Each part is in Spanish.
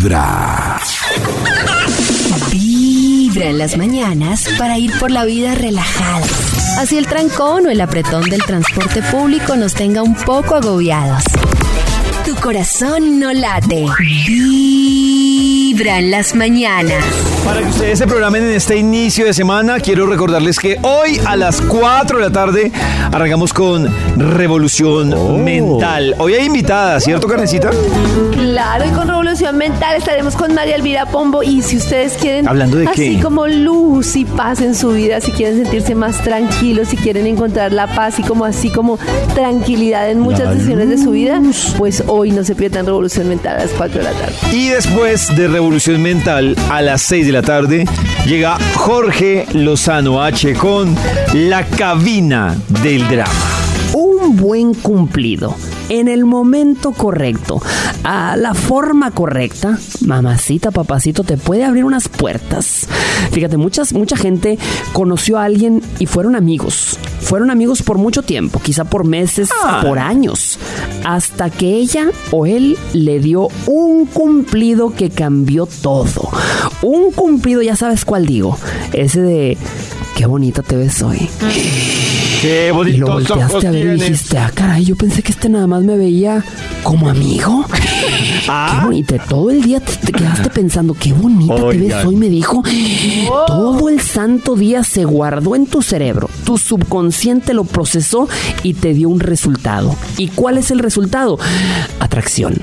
Vibra. Vibra en las mañanas para ir por la vida relajada. Así el trancón o el apretón del transporte público nos tenga un poco agobiados. Tu corazón no late. Vibra en las mañanas. Para que ustedes se programen en este inicio de semana, quiero recordarles que hoy a las 4 de la tarde arrancamos con Revolución Mental. Hoy hay invitada, ¿cierto, Carnecita? Claro, y con Revolución Mental estaremos con María Elvira Pombo. Y si ustedes quieren, ¿Hablando de así qué? como luz y paz en su vida, si quieren sentirse más tranquilos, si quieren encontrar la paz y como así como tranquilidad en muchas decisiones de su vida, pues hoy no se pierdan Revolución Mental a las 4 de la tarde. Y después de Revolución Mental, a las 6 de la tarde, llega Jorge Lozano H con La Cabina del Drama. Un buen cumplido en el momento correcto, a la forma correcta, mamacita, papacito, te puede abrir unas puertas. Fíjate, muchas, mucha gente conoció a alguien y fueron amigos. Fueron amigos por mucho tiempo, quizá por meses, por años, hasta que ella o él le dio un cumplido que cambió todo. Un cumplido, ya sabes cuál digo, ese de qué bonita te ves hoy. Qué Y lo bonitos volteaste ojos a ver y dijiste, ah, caray, yo pensé que este nada más me veía como amigo. Ah. Qué bonito. Todo el día te, te quedaste pensando, qué bonita te ves Oigan. hoy, me dijo. Todo el santo día se guardó en tu cerebro. Tu subconsciente lo procesó y te dio un resultado. ¿Y cuál es el resultado? Atracción.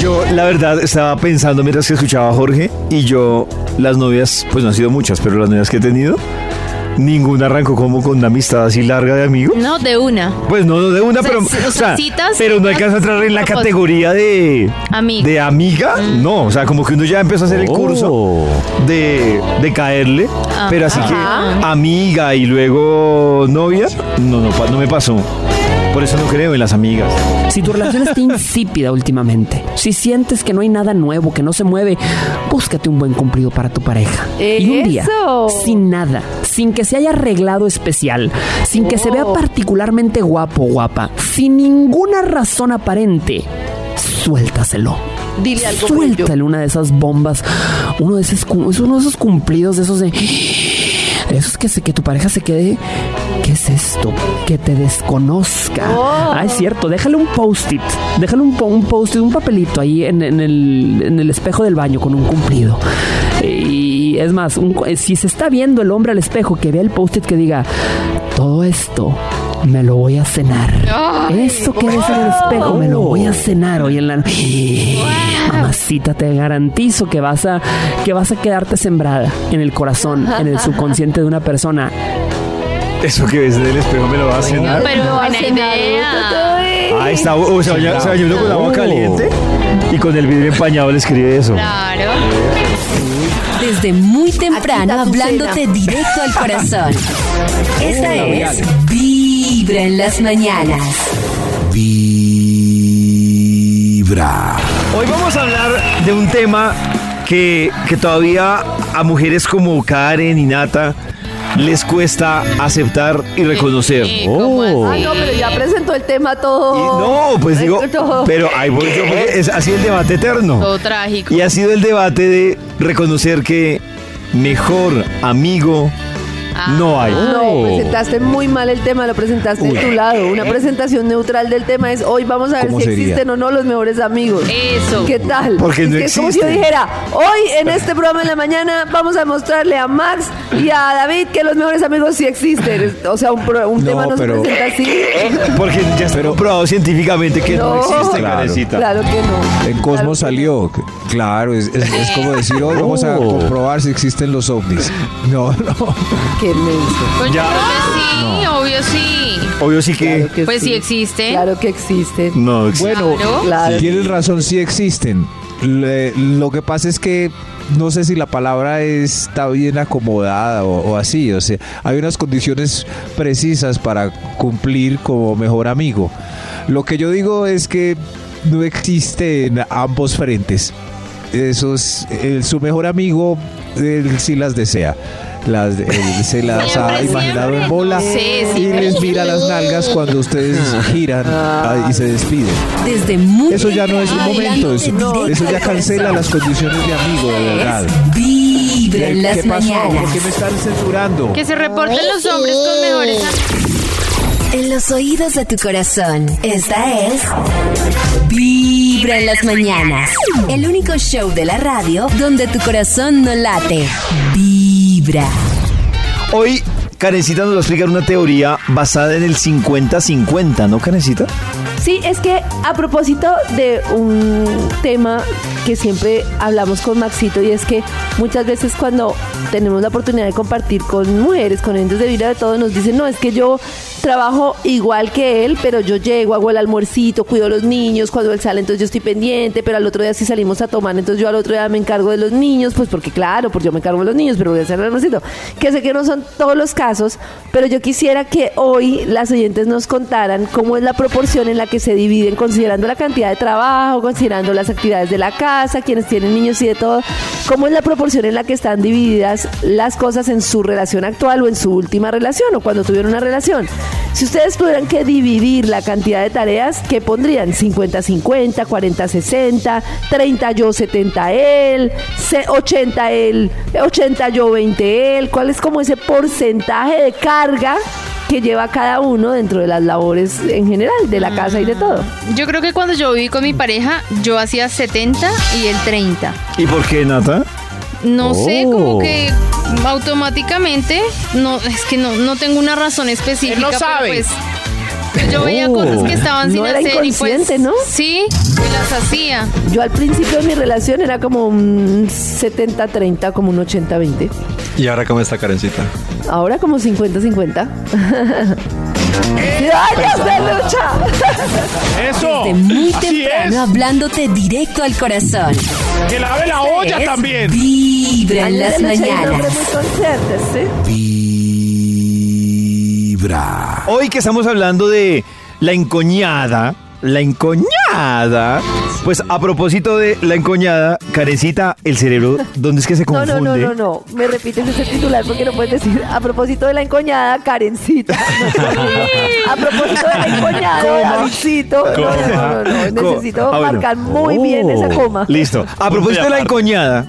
Yo, la verdad, estaba pensando mientras que escuchaba a Jorge y yo, las novias, pues no han sido muchas, pero las novias que he tenido, ninguna arrancó como con una amistad así larga de amigos. No, de una. Pues no, no de una, O sea, pero, o sea, citas, pero no alcanza a entrar en la categoría de Amiga. de amiga, no, o sea, como que uno ya empezó a hacer el curso de, de caerle, pero así que amiga y luego novia, no, no, pa- no me pasó. Por eso no creo en las amigas. Si tu relación está insípida últimamente, si sientes que no hay nada nuevo, que no se mueve, búscate un buen cumplido para tu pareja. Y un día, ¡Eso! sin nada, sin que se haya arreglado especial, sin que se vea Oh. particularmente guapo o guapa, sin ninguna razón aparente, suéltaselo. Dile algo. Suéltale una de esas bombas, uno de esos, uno de esos cumplidos, de esos de... de Esos que, se, que tu pareja se quede... ¿Qué es esto? Que te desconozca. Oh. Ah, es cierto. Déjale un post-it. Déjale un, un post-it, un papelito ahí en, en el, en el espejo del baño con un cumplido. Y es más, un- si se está viendo el hombre al espejo, que vea el post-it que diga, todo esto me lo voy a cenar. Eso que ves en el espejo me lo voy a cenar hoy en la noche. Mamacita, te garantizo que vas a que vas a quedarte sembrada en el corazón, en el subconsciente de una persona. Eso que ves en el espejo me lo va a cenar. Pero No buena idea. Ahí está, o se baña, se baña uno con agua caliente y con el vidrio empañado le escribe eso. Claro. Desde muy temprano Aquí está tu hablándote cena. directo al corazón. Esta es Vibra en las mañanas. Vibra. Hoy vamos a hablar de un tema que, que todavía a mujeres como Karen y Nata les cuesta aceptar y reconocer. Eh, ¿cómo Ah, así? no, pero ya presentó el tema todo. Y no, pues digo, Todo. pero ahí voy yo, porque es, ha sido el debate eterno. Todo trágico. Y ha sido el debate de reconocer que mejor amigo no hay. No, presentaste muy mal el tema, lo presentaste de tu lado. Una presentación neutral del tema es hoy vamos a ver ¿Cómo si sería? existen o no los mejores amigos. Eso. ¿Qué tal? Porque es no que es como si yo existen. dijera, hoy en este programa en la mañana vamos a mostrarle a Max y a David que los mejores amigos sí existen. O sea, un, pro- un No, tema no pero- se presenta así. Porque ya está comprobado científicamente que no, No. existe, Claro. Claro que no. En Cosmos salió. Claro, es, es- es como decir, hoy vamos a Oh. comprobar si existen los ovnis. No, no. Qué menso. Pues Ya. yo creo que sí, obvio sí. Obvio sí que Claro que Pues sí existe. Claro que existen. no existe. Bueno, Claro. Claro. tienes razón, sí existen. Le- lo que pasa es que no sé si la palabra está bien acomodada o, o así. O sea, hay unas condiciones precisas para cumplir como mejor amigo. Lo que yo digo es que no existen ambos frentes. Esos, el- su mejor amigo, él sí las desea. Las, él se las ha imaginado siempre. en bola Sí, sí. y les mira las nalgas cuando ustedes giran ah, y se despiden. Desde muy Eso ya no es un momento, eso, hablándote eso ya cancela las condiciones de amigo, de verdad. Vibra en las ¿Qué pasó? mañanas. ¿Por qué me están censurando? Que se reporten los hombres con mejores En los oídos de tu corazón. Esta es Vibra en las mañanas. El único show de la radio donde tu corazón no late. Vibra. Hoy, Karencita nos va a explicar una teoría basada en el 50-50, ¿no, Karencita? Sí, es que a propósito de un tema que siempre hablamos con Maxito y es que muchas veces cuando tenemos la oportunidad de compartir con mujeres, con entes de vida de todo, nos dicen, no, es que yo trabajo igual que él, pero yo llego, hago el almuercito, cuido a los niños, cuando él sale entonces yo estoy pendiente, pero al otro día si salimos a tomar, entonces yo al otro día me encargo de los niños, pues porque claro, pues yo me encargo de los niños, pero voy a hacer el almuercito. Que sé que no son todos los casos, pero yo quisiera que hoy las oyentes nos contaran cómo es la proporción en la que se dividen, considerando la cantidad de trabajo, considerando las actividades de la casa, quienes tienen niños y de todo, cómo es la proporción en la que están divididas las cosas en su relación actual o en su última relación o cuando tuvieron una relación. Si ustedes tuvieran que dividir la cantidad de tareas, ¿qué pondrían? 50-50, 40-60, 30 yo, 70 él, se- 80 él, 80 yo, 20 él. ¿Cuál es como ese porcentaje de carga que lleva cada uno dentro de las labores en general, de la casa y de todo? Yo creo que cuando yo viví con mi pareja, yo hacía 70 y él 30. ¿Y por qué, Nata? No sé, Oh. como que automáticamente, no, es que no, no tengo una razón específica. Él no pero sabe. Pues, pues yo veía cosas que estaban No sin era hacer y pues inconsciente, ¿no? sí, y las hacía. Yo al principio de mi relación era como un 70-30, como un 80-20. ¿Y ahora cómo está Karencita? Ahora como 50-50. ¡Años de lucha! Eso. Desde muy Así temprano es. hablando directo al corazón. Que lave la olla Es también. Vibra en las mañanas. Vibra. Hoy que estamos hablando de la encoñada, la encoñada, pues a propósito de la encoñada, Karencita, el cerebro, ¿dónde es que se No, confunde? no, no, no, no. Me repites ese titular porque no puedes decir a propósito de la encoñada, Karencita. a propósito de la encoñada, Davidcito. No, no, no, no, no. Necesito Ah, bueno. marcar muy bien esa coma. Listo. A propósito de la encoñada,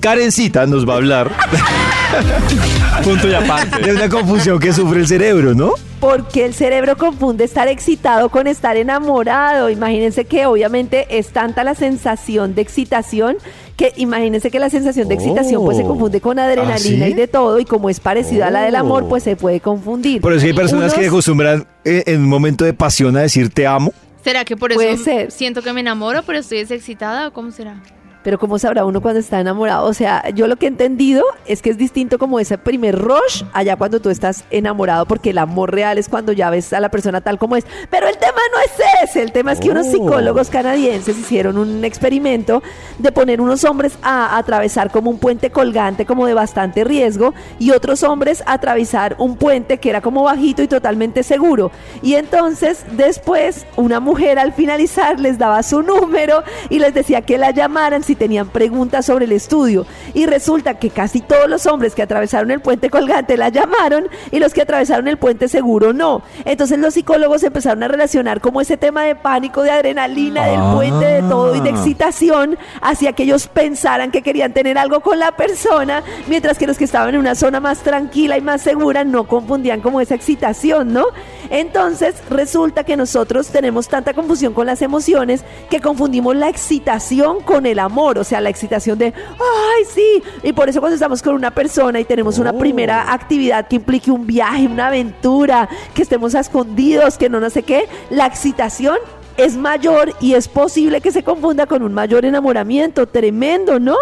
Karencita nos va a hablar Punto y aparte. de una confusión que sufre el cerebro, ¿no? Porque el cerebro confunde estar excitado con estar enamorado. Imagínense que obviamente es tanta la sensación de excitación que imagínense que la sensación de excitación pues se confunde con adrenalina ¿Ah, sí? y de todo y como es parecida a la del amor pues se puede confundir. Por eso hay personas que acostumbran eh, en un momento de pasión a decir te amo. ¿Será que por Puede eso ser. siento que me enamoro, pero estoy excitada o cómo será? Pero ¿cómo sabrá uno cuando está enamorado? O sea, yo lo que he entendido es que es distinto como ese primer rush allá cuando tú estás enamorado, porque el amor real es cuando ya ves a la persona tal como es. Pero el tema no es ese, el tema es que unos psicólogos canadienses hicieron un experimento de poner unos hombres a atravesar como un puente colgante como de bastante riesgo y otros hombres a atravesar un puente que era como bajito y totalmente seguro. Y entonces después una mujer al finalizar les daba su número y les decía que la llamaran si tenían preguntas sobre el estudio. Y resulta que casi todos los hombres que atravesaron el puente colgante la llamaron y los que atravesaron el puente seguro no. Entonces los psicólogos empezaron a relacionar como ese tema de pánico, de adrenalina, del puente, de todo y de excitación hacía que ellos pensaran que querían tener algo con la persona, mientras que los que estaban en una zona más tranquila y más segura no confundían como esa excitación, ¿no? Entonces resulta que nosotros tenemos tanta confusión con las emociones que confundimos la excitación con el amor, o sea, la excitación de, ay, sí, y por eso cuando estamos con una persona y tenemos una primera actividad que implique un viaje, una aventura, que estemos escondidos, que no no sé qué, la excitación es mayor y es posible que se confunda con un mayor enamoramiento, tremendo, ¿no?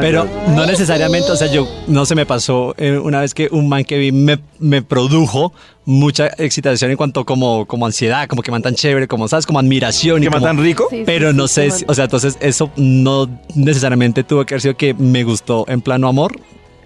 Pero no necesariamente, o sea, yo no se me pasó eh, una vez que un man que vi me, me produjo mucha excitación en cuanto como, como ansiedad, como que man tan chévere, como, ¿sabes? Como admiración. y ¿Que como- matan rico? Sí, sí, Pero sí, no sí, sé, man. si- o sea, entonces eso no necesariamente tuvo que haber sido que me gustó en plano amor.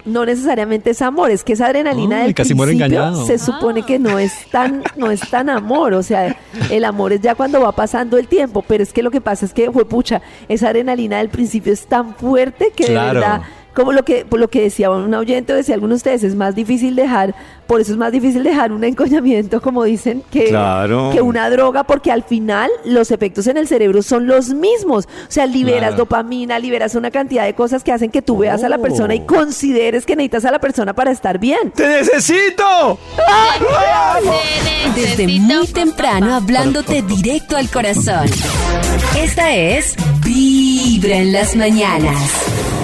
No necesariamente es amor, es que esa adrenalina del casi principio se supone que no es tan no es tan amor, o sea, el amor es ya cuando va pasando el tiempo, pero es que lo que pasa es que pucha, esa adrenalina del principio es tan fuerte que Claro. de verdad como lo que, por lo que decía un oyente, o decía alguno de ustedes, es más difícil dejar, por eso es más difícil dejar un encoñamiento, como dicen, que, Claro. que una droga, porque al final los efectos en el cerebro son los mismos. O sea, liberas Claro. dopamina, liberas una cantidad de cosas que hacen que tú veas a la persona y consideres que necesitas a la persona para estar bien. ¡Te necesito! Desde muy temprano hablándote directo al corazón. Esta es Vibra en las mañanas.